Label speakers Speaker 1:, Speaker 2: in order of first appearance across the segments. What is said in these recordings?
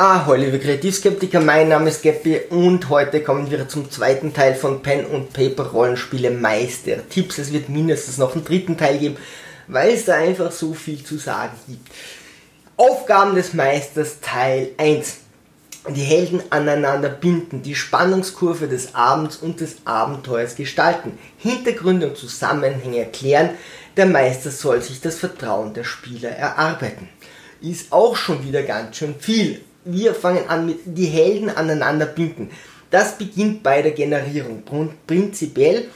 Speaker 1: Ah, liebe Kreativskeptiker, mein Name ist Geppi und heute kommen wir zum zweiten Teil von Pen und Paper Rollenspiele Meister Tipps. Es wird mindestens noch einen dritten Teil geben, weil es da einfach so viel zu sagen gibt. Aufgaben des Meisters Teil 1. Die Helden aneinander binden, die Spannungskurve des Abends und des Abenteuers gestalten, Hintergründe und Zusammenhänge erklären. Der Meister soll sich das Vertrauen der Spieler erarbeiten. Ist auch schon wieder ganz schön viel wir fangen an mit die Helden aneinander binden. Das beginnt bei der Generierung. Prinzipiell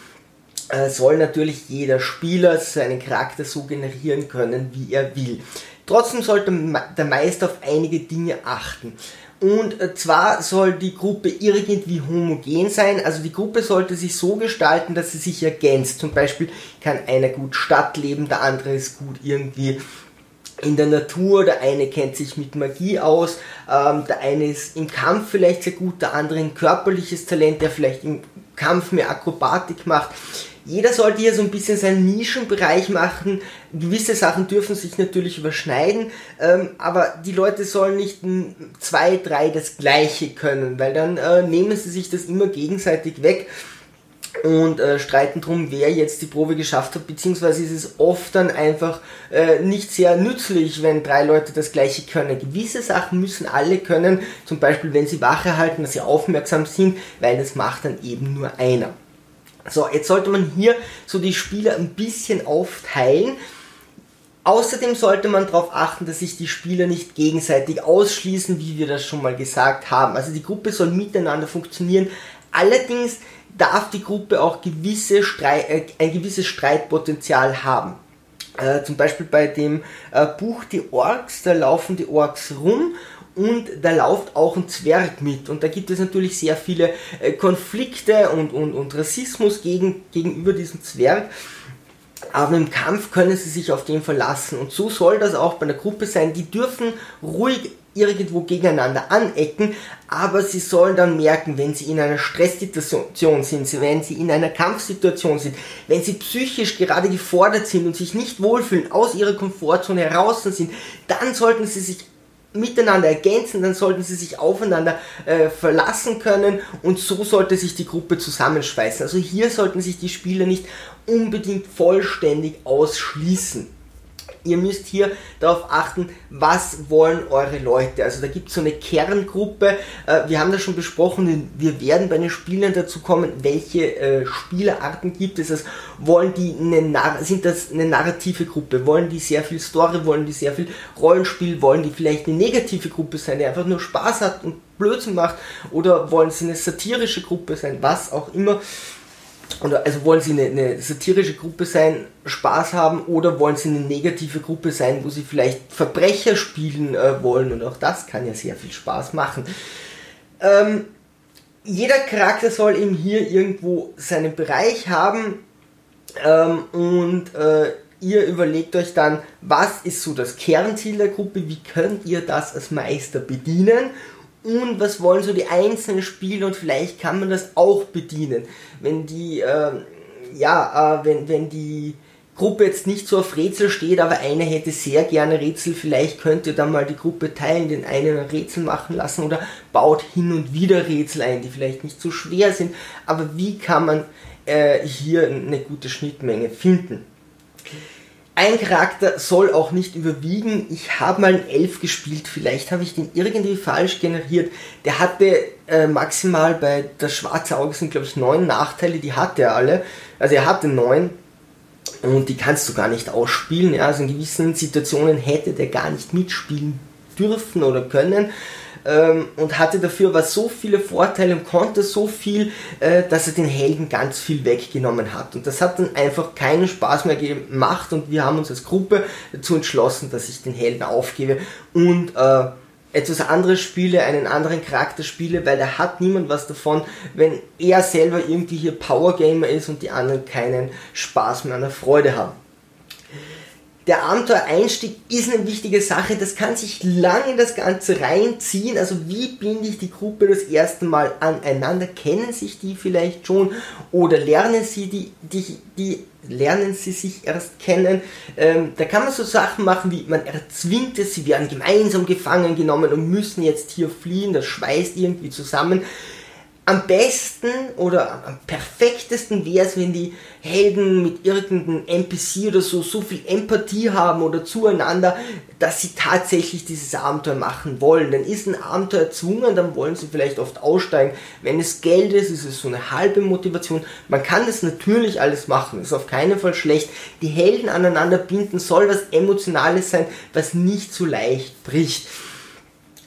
Speaker 1: äh, soll natürlich jeder Spieler seinen Charakter so generieren können, wie er will. Trotzdem sollte der Meister auf einige Dinge achten. Und äh, zwar soll die Gruppe irgendwie homogen sein. Also die Gruppe sollte sich so gestalten, dass sie sich ergänzt. Zum Beispiel kann einer gut Stadt leben, der andere ist gut irgendwie in der Natur, der eine kennt sich mit Magie aus, ähm, der eine ist im Kampf vielleicht sehr gut, der andere ein körperliches Talent, der vielleicht im Kampf mehr Akrobatik macht. Jeder sollte hier so ein bisschen seinen Nischenbereich machen. Gewisse Sachen dürfen sich natürlich überschneiden, ähm, aber die Leute sollen nicht zwei, drei das gleiche können, weil dann äh, nehmen sie sich das immer gegenseitig weg und äh, streiten drum, wer jetzt die Probe geschafft hat, beziehungsweise ist es oft dann einfach äh, nicht sehr nützlich, wenn drei Leute das gleiche können. Gewisse Sachen müssen alle können, zum Beispiel wenn sie Wache halten, dass sie aufmerksam sind, weil das macht dann eben nur einer. So, jetzt sollte man hier so die Spieler ein bisschen aufteilen. Außerdem sollte man darauf achten, dass sich die Spieler nicht gegenseitig ausschließen, wie wir das schon mal gesagt haben. Also die Gruppe soll miteinander funktionieren. Allerdings darf die Gruppe auch gewisse Streit, äh, ein gewisses Streitpotenzial haben. Äh, zum Beispiel bei dem äh, Buch Die Orks, da laufen die Orks rum und da läuft auch ein Zwerg mit. Und da gibt es natürlich sehr viele äh, Konflikte und, und, und Rassismus gegen, gegenüber diesem Zwerg. Aber im Kampf können sie sich auf den verlassen. Und so soll das auch bei einer Gruppe sein. Die dürfen ruhig irgendwo gegeneinander anecken, aber sie sollen dann merken, wenn sie in einer Stresssituation sind, wenn sie in einer Kampfsituation sind, wenn sie psychisch gerade gefordert sind und sich nicht wohlfühlen, aus ihrer Komfortzone heraus sind, dann sollten sie sich miteinander ergänzen, dann sollten sie sich aufeinander äh, verlassen können und so sollte sich die Gruppe zusammenschweißen. Also hier sollten sich die Spieler nicht unbedingt vollständig ausschließen ihr müsst hier darauf achten, was wollen eure Leute. Also da gibt es so eine Kerngruppe, äh, wir haben das schon besprochen, wir werden bei den Spielern dazu kommen, welche äh, Spielerarten gibt es. Also wollen die eine sind das eine narrative Gruppe, wollen die sehr viel Story, wollen die sehr viel Rollenspiel, wollen die vielleicht eine negative Gruppe sein, die einfach nur Spaß hat und Blödsinn macht, oder wollen sie eine satirische Gruppe sein, was auch immer oder also wollen sie eine, eine, satirische Gruppe sein, Spaß haben oder wollen sie eine negative Gruppe sein, wo sie vielleicht Verbrecher spielen äh, wollen? Und auch das kann ja sehr viel Spaß machen. Ähm, jeder Charakter soll eben hier irgendwo seinen Bereich haben ähm, und äh, ihr überlegt euch dann, was ist so das Kernziel der Gruppe, wie könnt ihr das als Meister bedienen und was wollen so die einzelnen Spieler und vielleicht kann man das auch bedienen. Wenn die, äh, ja, äh, wenn, wenn die Gruppe jetzt nicht so auf Rätsel steht, aber einer hätte sehr gerne Rätsel, vielleicht könnt ihr dann mal die Gruppe teilen, den einen ein Rätsel machen lassen oder baut hin und wieder Rätsel ein, die vielleicht nicht so schwer sind. Aber wie kann man äh, hier eine gute Schnittmenge finden? Ein Charakter soll auch nicht überwiegen. Ich habe mal einen Elf gespielt, vielleicht habe ich den irgendwie falsch generiert. Der hatte äh, maximal bei das schwarze Auge sind glaube ich neun Nachteile, die hatte er alle. Also er hatte neun und die kannst du gar nicht ausspielen. Ja. Also in gewissen Situationen hätte der gar nicht mitspielen dürfen oder können ähm, und hatte dafür aber so viele Vorteile und konnte so viel, äh, dass er den Helden ganz viel weggenommen hat. Und das hat dann einfach keinen Spaß mehr gemacht und wir haben uns als Gruppe dazu entschlossen, dass ich den Helden aufgebe und äh, etwas anderes spiele, einen anderen Charakter spiele, weil da hat niemand was davon, wenn er selber irgendwie hier Power Gamer ist und die anderen keinen Spaß mehr an der Freude haben. Der Abenteuereinstieg ist eine wichtige Sache, das kann sich lange das Ganze reinziehen. Also wie binde ich die Gruppe das erste Mal aneinander? Kennen sich die vielleicht schon oder lernen sie die, die, die lernen sie sich erst kennen? Ähm, da kann man so Sachen machen wie man erzwingt es, sie werden gemeinsam gefangen genommen und müssen jetzt hier fliehen, das schweißt irgendwie zusammen am besten oder am perfektesten wäre es, wenn die Helden mit irgendeinem NPC oder so so viel Empathie haben oder zueinander, dass sie tatsächlich dieses Abenteuer machen wollen. Dann ist ein Abenteuer erzwungen, dann wollen sie vielleicht oft aussteigen. Wenn es Geld ist, ist es so eine halbe Motivation. Man kann das natürlich alles machen, ist auf keinen Fall schlecht. Die Helden aneinander binden soll was Emotionales sein, was nicht so leicht bricht.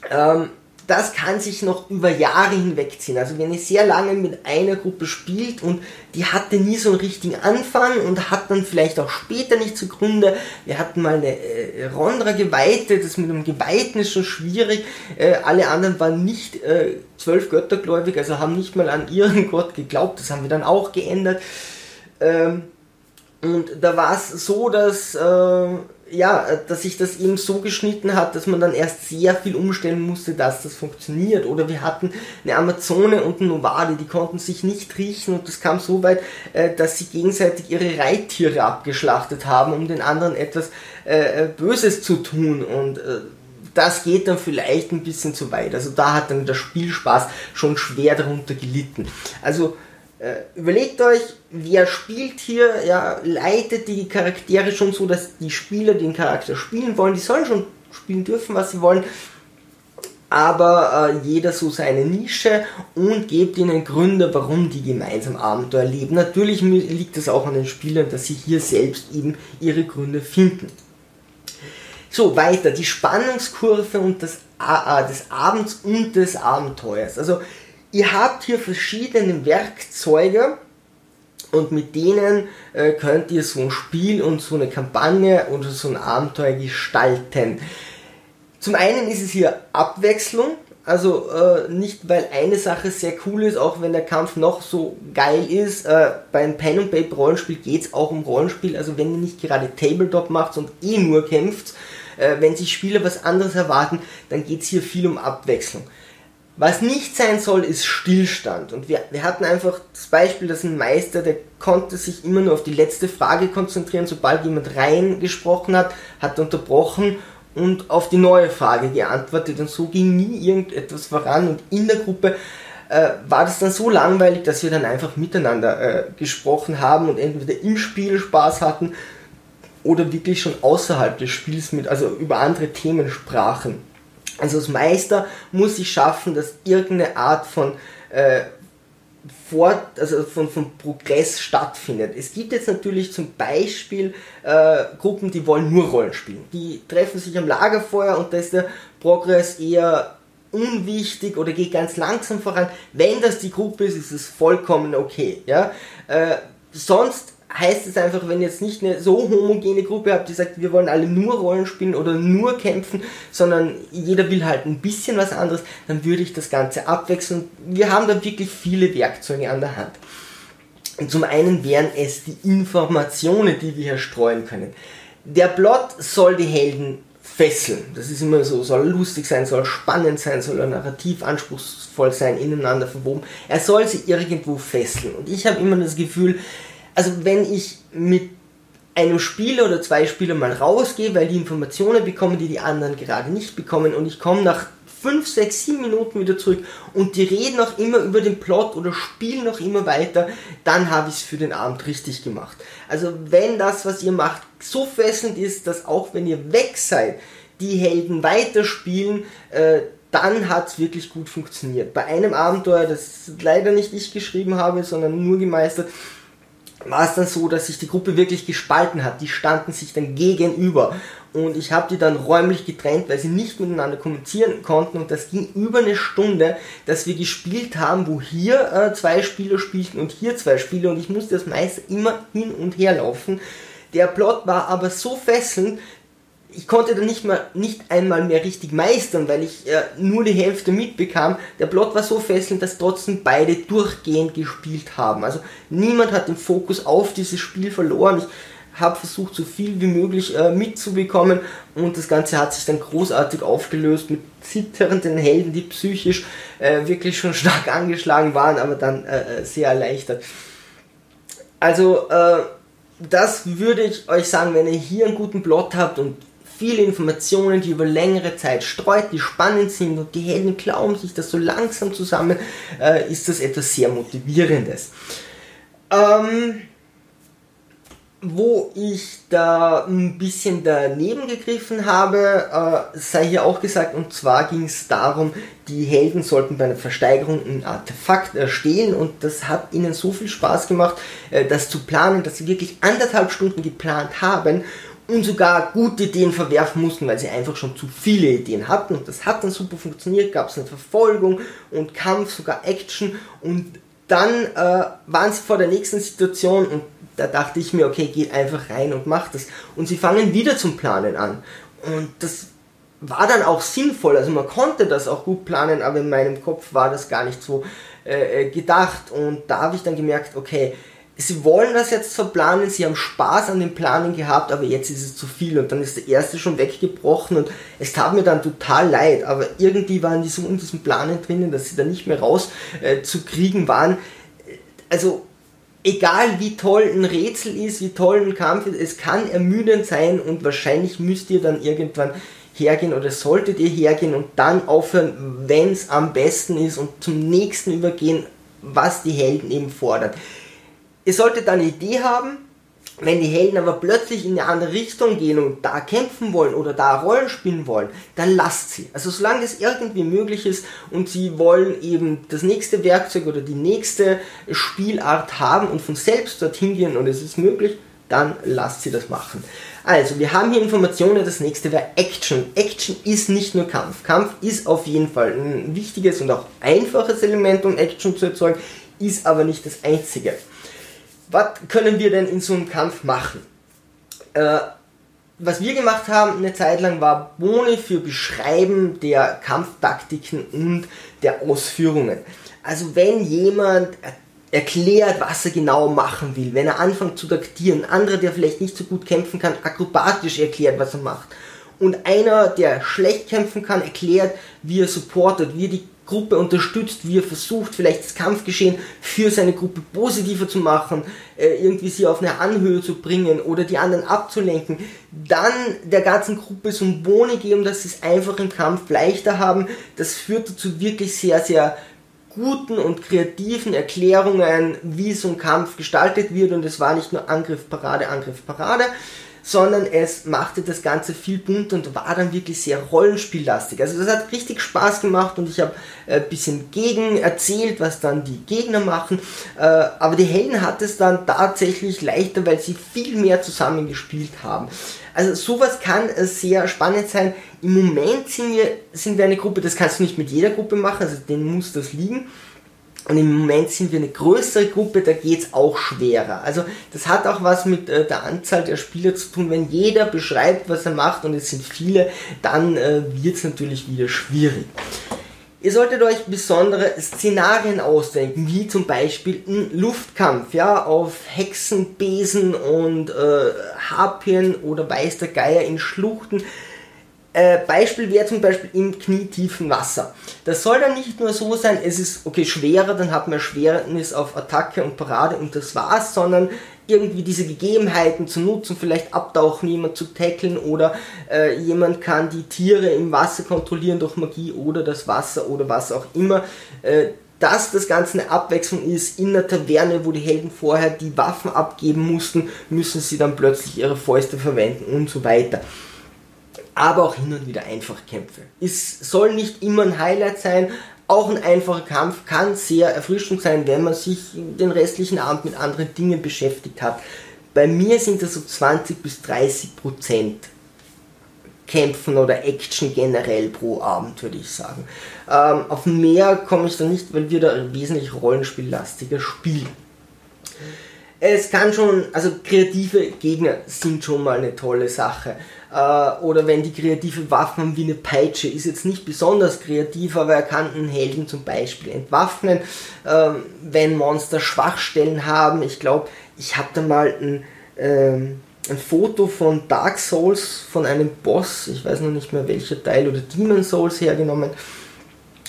Speaker 1: Ähm, das kann sich noch über Jahre hinwegziehen. Also wenn ihr sehr lange mit einer Gruppe spielt und die hatte nie so einen richtigen Anfang und hat dann vielleicht auch später nicht zugrunde. Wir hatten mal eine äh, Rondra Geweihte, das mit einem Geweihten ist schon schwierig. Äh, alle anderen waren nicht äh, zwölf Göttergläubig, also haben nicht mal an ihren Gott geglaubt. Das haben wir dann auch geändert. Ähm, und da war es so, dass äh, ja, dass sich das eben so geschnitten hat, dass man dann erst sehr viel umstellen musste, dass das funktioniert. Oder wir hatten eine Amazone und eine Novade, die konnten sich nicht riechen und das kam so weit, äh, dass sie gegenseitig ihre Reittiere abgeschlachtet haben, um den anderen etwas äh, äh, Böses zu tun und das geht dann vielleicht ein bisschen zu weit. Also da hat dann der Spielspaß schon schwer darunter gelitten. Also äh, überlegt euch, wer spielt hier, ja, leitet die Charaktere schon so, dass die Spieler den Charakter spielen wollen. Die sollen schon spielen dürfen, was sie wollen. Aber äh, jeder so seine Nische und gebt ihnen Gründe, warum die gemeinsam Abenteuer leben. Natürlich liegt es auch an den Spielern, dass sie hier selbst eben ihre Gründe finden. So, weiter. Die Spannungskurve und das, äh, des Abends und des Abenteuers. Also Ihr habt hier verschiedene Werkzeuge und mit denen äh, könnt ihr so ein Spiel und so eine Kampagne oder so ein Abenteuer gestalten. Zum einen ist es hier Abwechslung, also äh, nicht weil eine Sache sehr cool ist, auch wenn der Kampf noch so geil ist. Äh, beim Pen and Paper Rollenspiel geht es auch um Rollenspiel. Also wenn ihr nicht gerade Tabletop macht und eh nur kämpft, äh, wenn sich Spieler was anderes erwarten, dann geht es hier viel um Abwechslung. Was nicht sein soll, ist Stillstand. Und wir, wir hatten einfach das Beispiel, dass ein Meister, der konnte sich immer nur auf die letzte Frage konzentrieren. Sobald jemand reingesprochen hat, hat er unterbrochen und auf die neue Frage geantwortet. Und so ging nie irgendetwas voran. Und in der Gruppe äh, war das dann so langweilig, dass wir dann einfach miteinander äh, gesprochen haben und entweder im Spiel Spaß hatten oder wirklich schon außerhalb des Spiels mit, also über andere Themen sprachen. Also als Meister muss ich schaffen, dass irgendeine Art von äh, Fort, also von, von Progress stattfindet. Es gibt jetzt natürlich zum Beispiel äh, Gruppen, die wollen nur Rollen spielen. Die treffen sich am Lagerfeuer und da ist der Progress eher unwichtig oder geht ganz langsam voran. Wenn das die Gruppe ist, ist es vollkommen okay. Ja? Äh, sonst heißt es einfach, wenn ihr jetzt nicht eine so homogene Gruppe habt, die sagt, wir wollen alle nur Rollen spielen oder nur kämpfen, sondern jeder will halt ein bisschen was anderes, dann würde ich das Ganze abwechseln. Wir haben da wirklich viele Werkzeuge an der Hand. Und zum einen wären es die Informationen, die wir hier streuen können. Der Plot soll die Helden fesseln. Das ist immer so, soll lustig sein, soll spannend sein, soll narrativ anspruchsvoll sein, ineinander verwoben. Er soll sie irgendwo fesseln. Und ich habe immer das Gefühl, also wenn ich mit einem Spieler oder zwei Spielern mal rausgehe, weil die Informationen bekommen, die die anderen gerade nicht bekommen und ich komme nach 5, 6, 7 Minuten wieder zurück und die reden auch immer über den Plot oder spielen noch immer weiter, dann habe ich es für den Abend richtig gemacht. Also wenn das, was ihr macht, so fesselnd ist, dass auch wenn ihr weg seid, die Helden weiterspielen, äh, dann hat es wirklich gut funktioniert. Bei einem Abenteuer, das leider nicht ich geschrieben habe, sondern nur gemeistert, war es dann so, dass sich die Gruppe wirklich gespalten hat. Die standen sich dann gegenüber. Und ich habe die dann räumlich getrennt, weil sie nicht miteinander kommunizieren konnten. Und das ging über eine Stunde, dass wir gespielt haben, wo hier äh, zwei Spieler spielten und hier zwei Spieler. Und ich musste das meiste immer hin und her laufen. Der Plot war aber so fesselnd, ich konnte dann nicht, mal, nicht einmal mehr richtig meistern, weil ich äh, nur die Hälfte mitbekam. Der Plot war so fesselnd, dass trotzdem beide durchgehend gespielt haben. Also niemand hat den Fokus auf dieses Spiel verloren. Ich habe versucht, so viel wie möglich äh, mitzubekommen und das Ganze hat sich dann großartig aufgelöst mit zitternden Helden, die psychisch äh, wirklich schon stark angeschlagen waren, aber dann äh, äh sehr erleichtert. Also, äh, das würde ich euch sagen, wenn ihr hier einen guten Plot habt und viele Informationen, die über längere Zeit streut, die spannend sind und die Helden glauben sich das so langsam zusammen, äh, ist das etwas sehr Motivierendes. Ähm, wo ich da ein bisschen daneben gegriffen habe, äh, sei hier auch gesagt, und zwar ging es darum, die Helden sollten bei einer Versteigerung ein Artefakt erstehen und das hat ihnen so viel Spaß gemacht, äh, das zu planen, dass sie wirklich anderthalb Stunden geplant haben und sogar gute Ideen verwerfen mussten, weil sie einfach schon zu viele Ideen hatten und das hat dann super funktioniert, gab es eine Verfolgung und Kampf, sogar Action und dann äh, waren sie vor der nächsten Situation und da dachte ich mir, okay, geh einfach rein und mach das. Und sie fangen wieder zum Planen an. Und das war dann auch sinnvoll. Also man konnte das auch gut planen, aber in meinem Kopf war das gar nicht so äh, äh gedacht. Und da habe ich dann gemerkt, okay, sie wollen das jetzt verplanen, sie haben Spaß an dem Planen gehabt, aber jetzt ist es zu viel und dann ist der erste schon weggebrochen und es tat mir dann total leid, aber irgendwie waren die so in diesem Planen drinnen, dass sie da nicht mehr raus äh, zu kriegen waren. Also egal wie toll ein Rätsel ist, wie toll ein Kampf ist, es kann ermüdend sein und wahrscheinlich müsst ihr dann irgendwann hergehen oder solltet ihr hergehen und dann aufhören, wenn es am besten ist und zum nächsten übergehen, was die Helden eben fordern. Ihr solltet eine Idee haben, wenn die Helden aber plötzlich in eine andere Richtung gehen und da kämpfen wollen oder da Rollen spielen wollen, dann lasst sie. Also solange das irgendwie möglich ist und sie wollen eben das nächste Werkzeug oder die nächste Spielart haben und von selbst dorthin gehen und es ist möglich, dann lasst sie das machen. Also, wir haben hier Informationen, das nächste wäre Action. Action ist nicht nur Kampf. Kampf ist auf jeden Fall ein wichtiges und auch einfaches Element, um Action zu erzeugen, ist aber nicht das einzige was können wir denn in so einem Kampf machen? Äh, was wir gemacht haben eine Zeit lang war Boni für Beschreiben der Kampftaktiken und der Ausführungen. Also wenn jemand erklärt, was er genau machen will, wenn er anfängt zu taktieren, anderer, der vielleicht nicht so gut kämpfen kann, akrobatisch erklärt, was er macht. Und einer, der schlecht kämpfen kann, erklärt, wie er supportet, wie er die Gruppe unterstützt, wie er versucht, vielleicht das Kampfgeschehen für seine Gruppe positiver zu machen, äh, irgendwie sie auf eine Anhöhe zu bringen oder die anderen abzulenken, dann der ganzen Gruppe so ein Boni geben, dass sie es einfach im Kampf leichter haben, das führt dazu wirklich sehr, sehr guten und kreativen Erklärungen, wie so ein Kampf gestaltet wird. Und es war nicht nur Angriff, Parade, Angriff, Parade, sondern es machte das Ganze viel bunter und war dann wirklich sehr rollenspiellastig. Also das hat richtig Spaß gemacht und ich habe ein äh, bisschen gegen erzählt, was dann die Gegner machen. Äh, aber die Helden hat es dann tatsächlich leichter, weil sie viel mehr zusammen gespielt haben. Also sowas kann äh, sehr spannend sein. Im Moment sind wir, sind wir eine Gruppe, das kannst du nicht mit jeder Gruppe machen, also denen muss das liegen. Und im Moment sind wir eine größere Gruppe, da geht es auch schwerer. Also das hat auch was mit äh, der Anzahl der Spieler zu tun. Wenn jeder beschreibt, was er macht und es sind viele, dann äh, wird es natürlich wieder schwierig. Ihr solltet euch besondere Szenarien ausdenken, wie zum Beispiel ein Luftkampf, ja, auf Hexen, Besen und äh, Harpien oder weiß der Geier in Schluchten. Äh, Beispiel wäre zum Beispiel im knietiefen Wasser. Das soll dann nicht nur so sein, es ist okay schwerer, dann hat man Schwernis auf Attacke und Parade und das war's, sondern irgendwie diese Gegebenheiten zu nutzen, vielleicht abtauchen, jemand zu tackeln oder äh, jemand kann die Tiere im Wasser kontrollieren durch Magie oder das Wasser oder was auch immer. Äh, dass das Ganze eine Abwechslung ist, in der Taverne, wo die Helden vorher die Waffen abgeben mussten, müssen sie dann plötzlich ihre Fäuste verwenden und so weiter aber auch hin und wieder Einfachkämpfe. Es soll nicht immer ein Highlight sein, auch ein einfacher Kampf kann sehr erfrischend sein, wenn man sich den restlichen Abend mit anderen Dingen beschäftigt hat. Bei mir sind das so 20 bis 30 Prozent Kämpfen oder Action generell pro Abend, würde ich sagen. Ähm, auf mehr komme ich da nicht, weil wir da wesentlich rollenspiellastiger spielen. Es kann schon, also kreative Gegner sind schon mal eine tolle Sache. Äh, oder wenn die kreative Waffen haben wie eine Peitsche, ist jetzt nicht besonders kreativ, aber er kann einen Helden zum Beispiel entwaffnen. Ähm, wenn Monster Schwachstellen haben, ich glaube, ich habe da mal ein, ähm, ein Foto von Dark Souls, von einem Boss, ich weiß noch nicht mehr welcher Teil, oder Demon Souls hergenommen.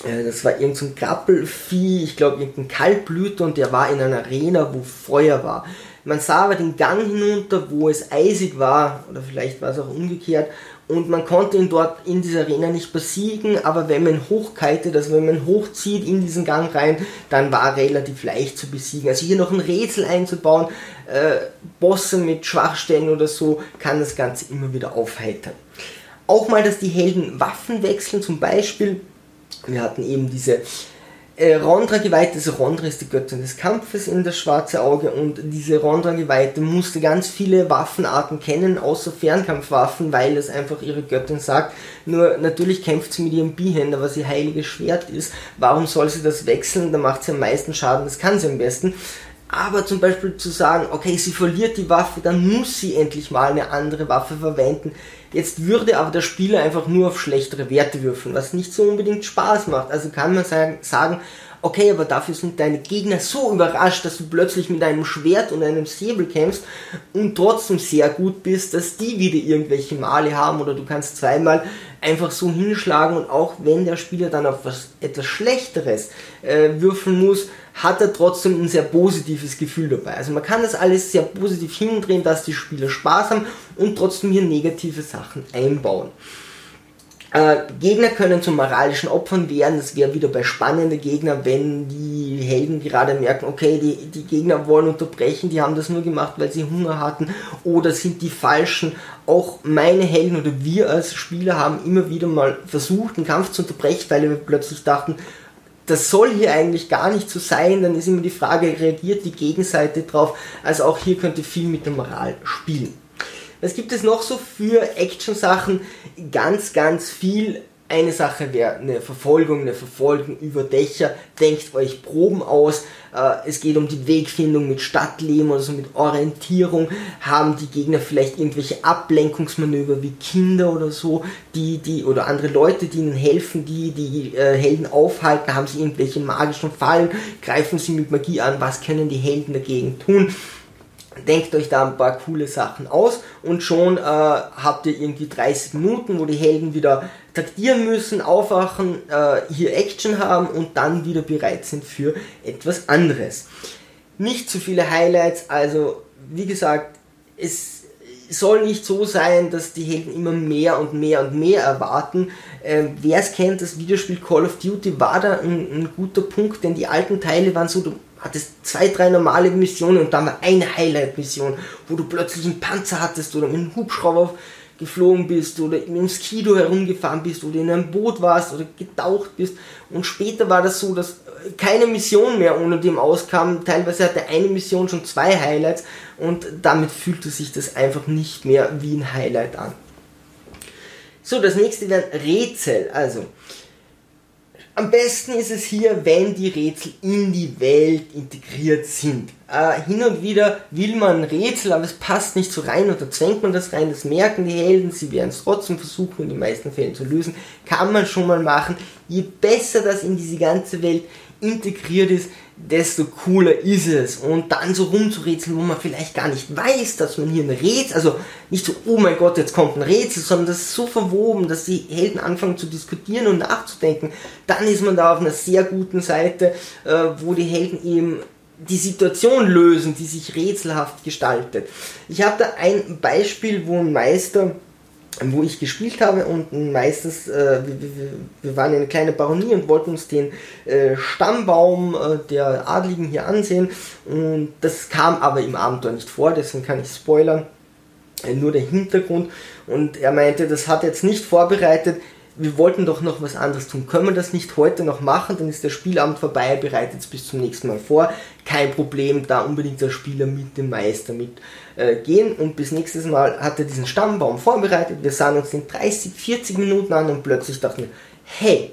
Speaker 1: Äh, das war irgendein so Grappelvieh, ich glaube irgendein Kaltblüter und der war in einer Arena, wo Feuer war. Man sah aber den Gang hinunter, wo es eisig war, oder vielleicht war es auch umgekehrt, und man konnte ihn dort in dieser Arena nicht besiegen, aber wenn man hochkitet, also wenn man hochzieht in diesen Gang rein, dann war relativ leicht zu besiegen. Also hier noch ein Rätsel einzubauen, äh, Bosse mit Schwachstellen oder so, kann das Ganze immer wieder aufheitern. Auch mal, dass die Helden Waffen wechseln, zum Beispiel, wir hatten eben diese äh, Rondra-Geweihte, also Rondra ist die Göttin des Kampfes in das schwarze Auge und diese Rondra-Geweihte musste ganz viele Waffenarten kennen, außer Fernkampfwaffen, weil es einfach ihre Göttin sagt. Nur natürlich kämpft sie mit ihrem Bihänder, was ihr heiliges Schwert ist. Warum soll sie das wechseln? Da macht sie am meisten Schaden, das kann sie am besten. Aber zum Beispiel zu sagen, okay, sie verliert die Waffe, dann muss sie endlich mal eine andere Waffe verwenden. Jetzt würde aber der Spieler einfach nur auf schlechtere Werte würfeln, was nicht so unbedingt Spaß macht. Also kann man sagen, okay, aber dafür sind deine Gegner so überrascht, dass du plötzlich mit einem Schwert und einem Säbel kämpfst und trotzdem sehr gut bist, dass die wieder irgendwelche Male haben oder du kannst zweimal einfach so hinschlagen und auch wenn der Spieler dann auf was etwas Schlechteres äh, würfeln muss, hat er trotzdem ein sehr positives Gefühl dabei. Also man kann das alles sehr positiv hindrehen, dass die Spieler Spaß haben und trotzdem hier negative Sachen einbauen. Äh, Gegner können zu moralischen Opfern werden. Das wäre wieder bei spannenden Gegnern, wenn die Helden gerade merken, okay, die, die Gegner wollen unterbrechen, die haben das nur gemacht, weil sie Hunger hatten oder sind die falschen. Auch meine Helden oder wir als Spieler haben immer wieder mal versucht, den Kampf zu unterbrechen, weil wir plötzlich dachten, das soll hier eigentlich gar nicht so sein, dann ist immer die Frage, reagiert die Gegenseite drauf? Also auch hier könnte viel mit der Moral spielen. Was gibt es noch so für Action-Sachen? Ganz, ganz viel eine Sache wäre eine Verfolgung, eine Verfolgung über Dächer. Denkt euch Proben aus. Äh, es geht um die Wegfindung mit Stadtleben oder so mit Orientierung. Haben die Gegner vielleicht irgendwelche Ablenkungsmanöver wie Kinder oder so, die, die, oder andere Leute, die ihnen helfen, die die äh, Helden aufhalten? Haben sie irgendwelche magischen Fallen? Greifen sie mit Magie an? Was können die Helden dagegen tun? denkt euch da ein paar coole Sachen aus und schon äh, habt ihr irgendwie 30 Minuten, wo die Helden wieder taktieren müssen, aufwachen, äh, hier Action haben und dann wieder bereit sind für etwas anderes. Nicht zu viele Highlights, also wie gesagt, es soll nicht so sein, dass die Helden immer mehr und mehr und mehr erwarten. Ähm, Wer es kennt, das Videospiel Call of Duty war da ein, ein guter Punkt, denn die alten Teile waren so, hattest zwei, drei normale Missionen und dann war eine Highlight-Mission, wo du plötzlich einen Panzer hattest oder mit einem Hubschrauber geflogen bist oder einem Skido herumgefahren bist oder in einem Boot warst oder getaucht bist. Und später war das so, dass keine Mission mehr ohne dem auskam. Teilweise hatte eine Mission schon zwei Highlights und damit fühlte sich das einfach nicht mehr wie ein Highlight an. So, das nächste wären Rätsel. Also, am besten ist es hier, wenn die Rätsel in die Welt integriert sind. Äh, hin und wieder will man Rätsel, aber es passt nicht so rein da zwängt man das rein. Das merken die Helden, sie werden es trotzdem versuchen, in den meisten Fällen zu lösen. Kann man schon mal machen. Je besser das in diese ganze Welt integriert ist, desto cooler ist es. Und dann so rumzurätseln, wo man vielleicht gar nicht weiß, dass man hier ein Rätsel, also nicht so, oh mein Gott, jetzt kommt ein Rätsel, sondern das ist so verwoben, dass die Helden anfangen zu diskutieren und nachzudenken. Dann ist man da auf einer sehr guten Seite, äh, wo die Helden eben die Situation lösen, die sich rätselhaft gestaltet. Ich habe da ein Beispiel, wo ein Meister wo ich gespielt habe und meistens, äh, wir, wir, waren in eine kleine Baronie und wollten uns den äh, Stammbaum äh, der Adligen hier ansehen. Und das kam aber im Abenteuer nicht vor, deswegen kann ich spoilern, äh, nur der Hintergrund. Und er meinte, das hat jetzt nicht vorbereitet, wir wollten doch noch was anderes tun. Können wir das nicht heute noch machen? Dann ist der Spielabend vorbei, bereitet es bis zum nächsten Mal vor. Kein Problem, da unbedingt der Spieler mit dem Meister mit äh. Und bis nächstes Mal hat er diesen Stammbaum vorbereitet. Wir sahen uns den 30, 40 Minuten an und plötzlich dachten wir, hey,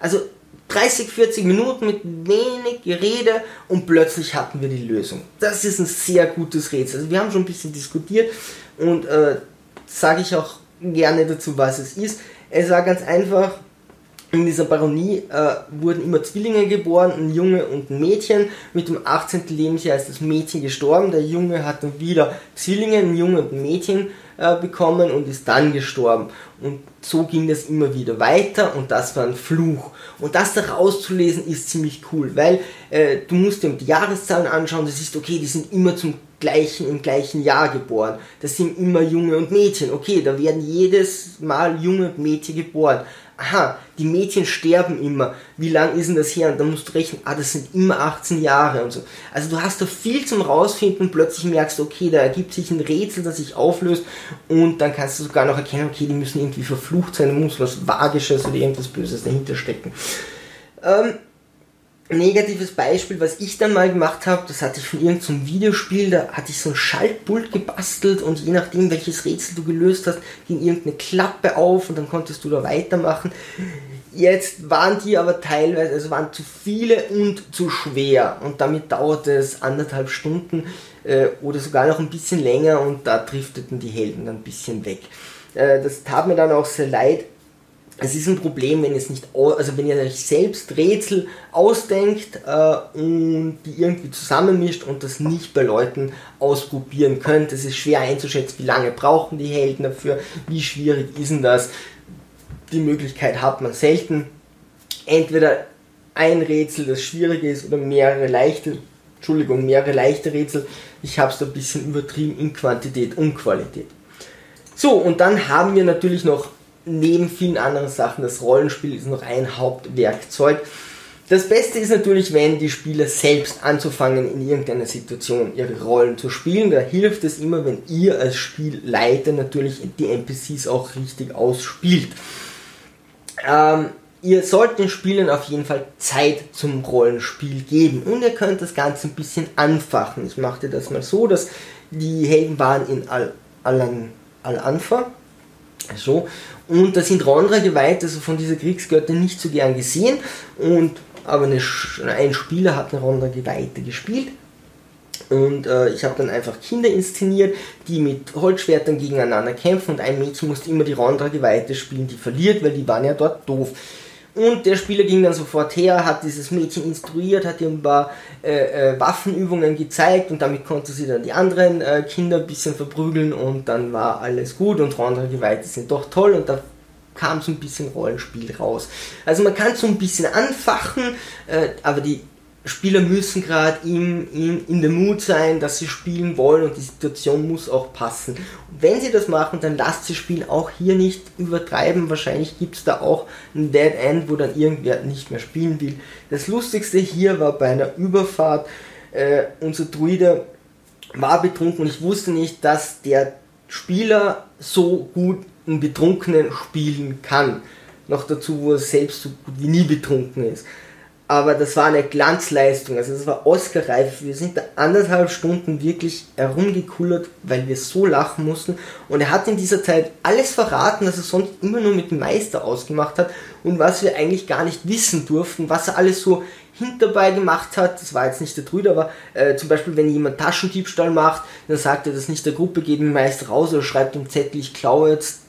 Speaker 1: also 30, 40 Minuten mit wenig Gerede und plötzlich hatten wir die Lösung. Das ist ein sehr gutes Rätsel. Also wir haben schon ein bisschen diskutiert und äh, sage ich auch gerne dazu, was es ist. Es war ganz einfach, in dieser Baronie äh, wurden immer Zwillinge geboren, ein Junge und ein Mädchen. Mit dem 18. Lebensjahr ist das Mädchen gestorben. Der Junge hat dann wieder Zwillinge, ein Junge und ein Mädchen äh, bekommen und ist dann gestorben. Und so ging das immer wieder weiter und das war ein Fluch. Und das da rauszulesen ist ziemlich cool, weil äh, du musst dir die Jahreszahlen anschauen, das ist okay, die sind immer zum gleichen, im gleichen Jahr geboren. Das sind immer Junge und Mädchen. Okay, da werden jedes Mal Junge und Mädchen geboren aha, die Mädchen sterben immer, wie lang ist denn das her? Und dann musst du rechnen, ah, das sind immer 18 Jahre und so. Also du hast da viel zum rausfinden und plötzlich merkst du, okay, da ergibt sich ein Rätsel, das sich auflöst und dann kannst du sogar noch erkennen, okay, die müssen irgendwie verflucht sein, da muss was Vagisches oder irgendwas Böses dahinter stecken. Ähm, negatives Beispiel, was ich dann mal gemacht habe, das hatte ich von irgendeinem Videospiel, da hatte ich so ein Schaltpult gebastelt und je nachdem, welches Rätsel du gelöst hast, ging irgendeine Klappe auf und dann konntest du da weitermachen. Jetzt waren die aber teilweise, also waren zu viele und zu schwer und damit dauerte es anderthalb Stunden äh, oder sogar noch ein bisschen länger und da drifteten die Helden dann ein bisschen weg. Äh, das tat mir dann auch sehr leid, es ist ein Problem, wenn es nicht, also wenn ihr euch selbst Rätsel ausdenkt äh, und die irgendwie zusammenmischt und das nicht bei Leuten ausprobieren könnt. Es ist schwer einzuschätzen, wie lange brauchen die Helden dafür, wie schwierig ist denn das. Die Möglichkeit hat man selten. Entweder ein Rätsel, das schwierig ist, oder mehrere leichte, Entschuldigung, mehrere leichte Rätsel. Ich habe es da ein bisschen übertrieben in Quantität und Qualität. So, und dann haben wir natürlich noch neben vielen anderen Sachen, das Rollenspiel ist noch ein Hauptwerkzeug. Das Beste ist natürlich, wenn die Spieler selbst anzufangen, in irgendeiner Situation ihre Rollen zu spielen. Da hilft es immer, wenn ihr als Spielleiter natürlich die NPCs auch richtig ausspielt. Ähm, ihr sollt den Spielern auf jeden Fall Zeit zum Rollenspiel geben und ihr könnt das Ganze ein bisschen anfachen. Ich machte das mal so, dass die Helden waren in Al-Anfa. So, und da sind Rondra geweiht, also von dieser Kriegsgöttin nicht so gern gesehen. Und, aber eine, ein Spieler hat eine Rondra Geweihte gespielt. Und äh, ich habe dann einfach Kinder inszeniert, die mit Holzschwertern gegeneinander kämpfen. Und ein Mädchen musste immer die Rondra Geweihte spielen, die verliert, weil die waren ja dort doof. Und der Spieler ging dann sofort her, hat dieses Mädchen instruiert, hat ihr ein paar äh, äh, Waffenübungen gezeigt und damit konnte sie dann die anderen äh, Kinder ein bisschen verprügeln und dann war alles gut und Rondra Geweihte sind doch toll und da kam so ein bisschen Rollenspiel raus. Also man kann so ein bisschen anfachen, äh, aber die Spieler müssen gerade in, in, in der Mut sein, dass sie spielen wollen und die Situation muss auch passen. Und wenn sie das machen, dann lasst sie spielen, auch hier nicht übertreiben. Wahrscheinlich gibt es da auch ein Dead End, wo dann irgendwer nicht mehr spielen will. Das Lustigste hier war bei einer Überfahrt, äh, unser Druide war betrunken und ich wusste nicht, dass der Spieler so gut einen Betrunkenen spielen kann. Noch dazu, wo er selbst so gut wie nie betrunken ist aber das war eine Glanzleistung, also das war Oscar-reif. Wir sind da anderthalb Stunden wirklich herumgekullert, weil wir so lachen mussten. Und er hat in dieser Zeit alles verraten, was er sonst immer nur mit dem Meister ausgemacht hat und was wir eigentlich gar nicht wissen durften, was er alles so hinterbei gemacht hat. Das war jetzt nicht der Trüder, aber äh, zum Beispiel, wenn jemand Taschendiebstahl macht, dann sagt er das nicht der Gruppe, geht dem Meister raus oder schreibt im Zettel, ich klaue jetzt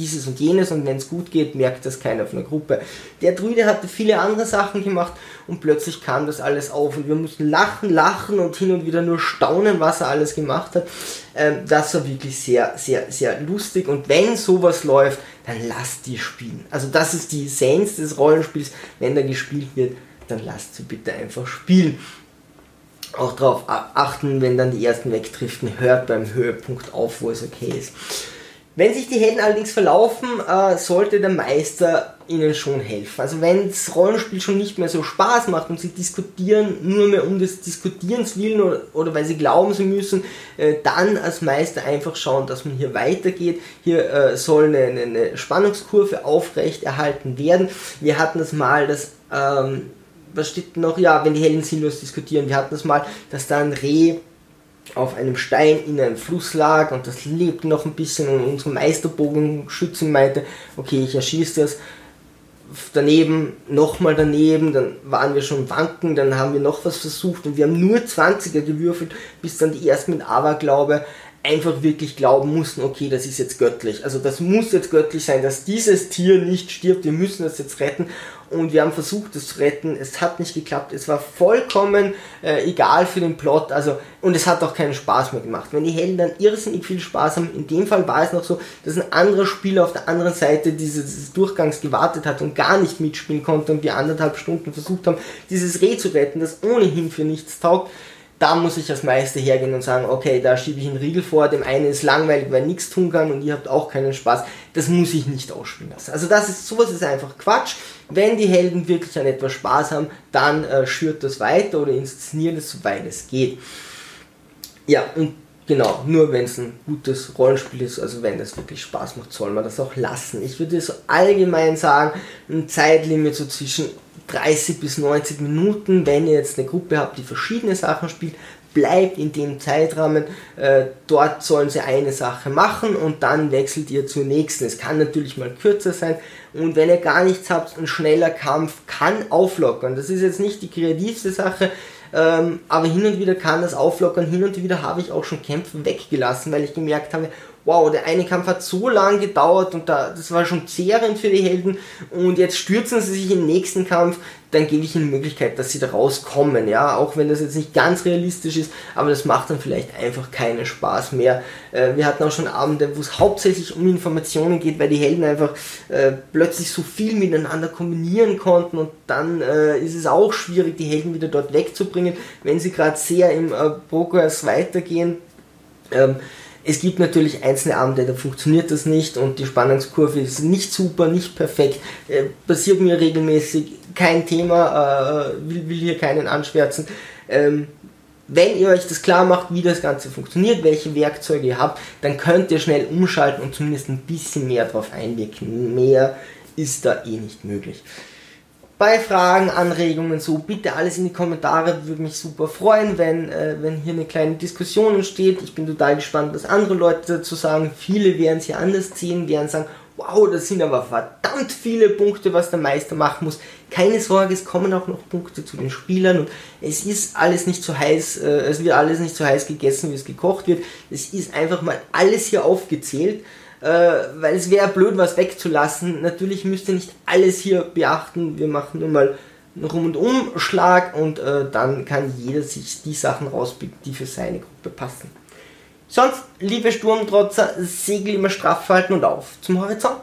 Speaker 1: dieses und jenes und wenn es gut geht, merkt das keiner von der Gruppe. Der Druide hatte viele andere Sachen gemacht und plötzlich kam das alles auf und wir mussten lachen, lachen und hin und wieder nur staunen, was er alles gemacht hat. Ähm, das war wirklich sehr, sehr, sehr lustig und wenn sowas läuft, dann lasst die spielen. Also das ist die Essenz des Rollenspiels. Wenn da gespielt wird, dann lasst sie bitte einfach spielen. Auch darauf achten, wenn dann die ersten wegdriften, hört beim Höhepunkt auf, wo es okay ist. Wenn sich die Helden allerdings verlaufen, äh, sollte der Meister ihnen schon helfen. Also wenn das Rollenspiel schon nicht mehr so Spaß macht und sie diskutieren nur mehr um des Diskutierens willen oder, oder weil sie glauben, sie müssen, äh, dann als Meister einfach schauen, dass man hier weitergeht. Hier äh, soll eine, eine, Spannungskurve aufrecht erhalten werden. Wir hatten das mal, dass ähm, was steht noch? Ja, wenn die Helden sinnlos diskutieren. Wir hatten das mal, dass da ein Reh auf einem Stein in einem Fluss lag und das lebt noch ein bisschen und unsere Meisterbogenschützin meinte, okay, ich erschieße das daneben, nochmal daneben, dann waren wir schon wanken, dann haben wir noch was versucht und wir haben nur 20er gewürfelt, bis dann die ersten mit Aberglaube einfach wirklich glauben mussten, okay, das ist jetzt göttlich. Also das muss jetzt göttlich sein, dass dieses Tier nicht stirbt, wir müssen das jetzt retten. Und wir haben versucht, es zu retten. Es hat nicht geklappt. Es war vollkommen äh, egal für den Plot. Also, und es hat auch keinen Spaß mehr gemacht. Wenn die Helden dann irrsinnig viel Spaß haben, in dem Fall war es noch so, dass ein anderer Spieler auf der anderen Seite dieses Durchgangs gewartet hat und gar nicht mitspielen konnte und wir anderthalb Stunden versucht haben, dieses Reh zu retten, das ohnehin für nichts taugt da muss ich als Meister hergehen und sagen, okay, da schiebe ich einen Riegel vor, dem einen ist langweilig, weil er nichts tun kann und ihr habt auch keinen Spaß. Das muss ich nicht ausspielen lassen. Also das ist, sowas ist einfach Quatsch. Wenn die Helden wirklich an etwas Spaß haben, dann äh, schürt das weiter oder inszeniert es, soweit es geht. Ja, und genau, nur wenn es ein gutes Rollenspiel ist, also wenn das wirklich Spaß macht, soll man das auch lassen. Ich würde so allgemein sagen, ein Zeitlimit so zwischen 30 bis 90 Minuten, wenn ihr jetzt eine Gruppe habt, die verschiedene Sachen spielt, bleibt in dem Zeitrahmen, äh, dort sollen sie eine Sache machen und dann wechselt ihr zur nächsten. Es kann natürlich mal kürzer sein und wenn ihr gar nichts habt, ein schneller Kampf kann auflockern. Das ist jetzt nicht die kreativste Sache, ähm, aber hin und wieder kann das auflockern. Hin und wieder habe ich auch schon Kämpfe weggelassen, weil ich gemerkt habe, wow, der eine Kampf hat so lang gedauert und da, das war schon zehrend für die Helden und jetzt stürzen sie sich in den nächsten Kampf, dann gebe ich ihnen die Möglichkeit, dass sie da rauskommen, ja, auch wenn das jetzt nicht ganz realistisch ist, aber das macht dann vielleicht einfach keinen Spaß mehr. Äh, wir hatten auch schon Abende, wo es hauptsächlich um Informationen geht, weil die Helden einfach äh, plötzlich so viel miteinander kombinieren konnten und dann äh, ist es auch schwierig, die Helden wieder dort wegzubringen, wenn sie gerade sehr im äh, Progress weitergehen. Ähm, es gibt natürlich einzelne Abende, da funktioniert das nicht und die Spannungskurve ist nicht super, nicht perfekt, äh, passiert mir regelmäßig, kein Thema, äh, will, will hier keinen anschwärzen. Ähm, wenn ihr euch das klar macht, wie das Ganze funktioniert, welche Werkzeuge ihr habt, dann könnt ihr schnell umschalten und zumindest ein bisschen mehr drauf einwirken. Mehr ist da eh nicht möglich bei Fragen, Anregungen, so bitte alles in die Kommentare, würde mich super freuen, wenn, äh, wenn hier eine kleine Diskussion entsteht. Ich bin total gespannt, was andere Leute dazu sagen. Viele werden es hier anders ziehen, werden sagen, wow, das sind aber verdammt viele Punkte, was der Meister machen muss. Keine Sorge, es kommen auch noch Punkte zu den Spielern und es ist alles nicht so heiß, äh, es wird alles nicht so heiß gegessen, wie es gekocht wird. Es ist einfach mal alles hier aufgezählt äh, weil es wäre blöd, was wegzulassen. Natürlich müsst ihr nicht alles hier beachten. Wir machen nur mal einen Rum- und Umschlag und äh, dann kann jeder sich die Sachen rauspicken, die für seine Gruppe passen. Sonst, liebe Sturmtrotzer, Segel immer straff halten und auf zum Horizont.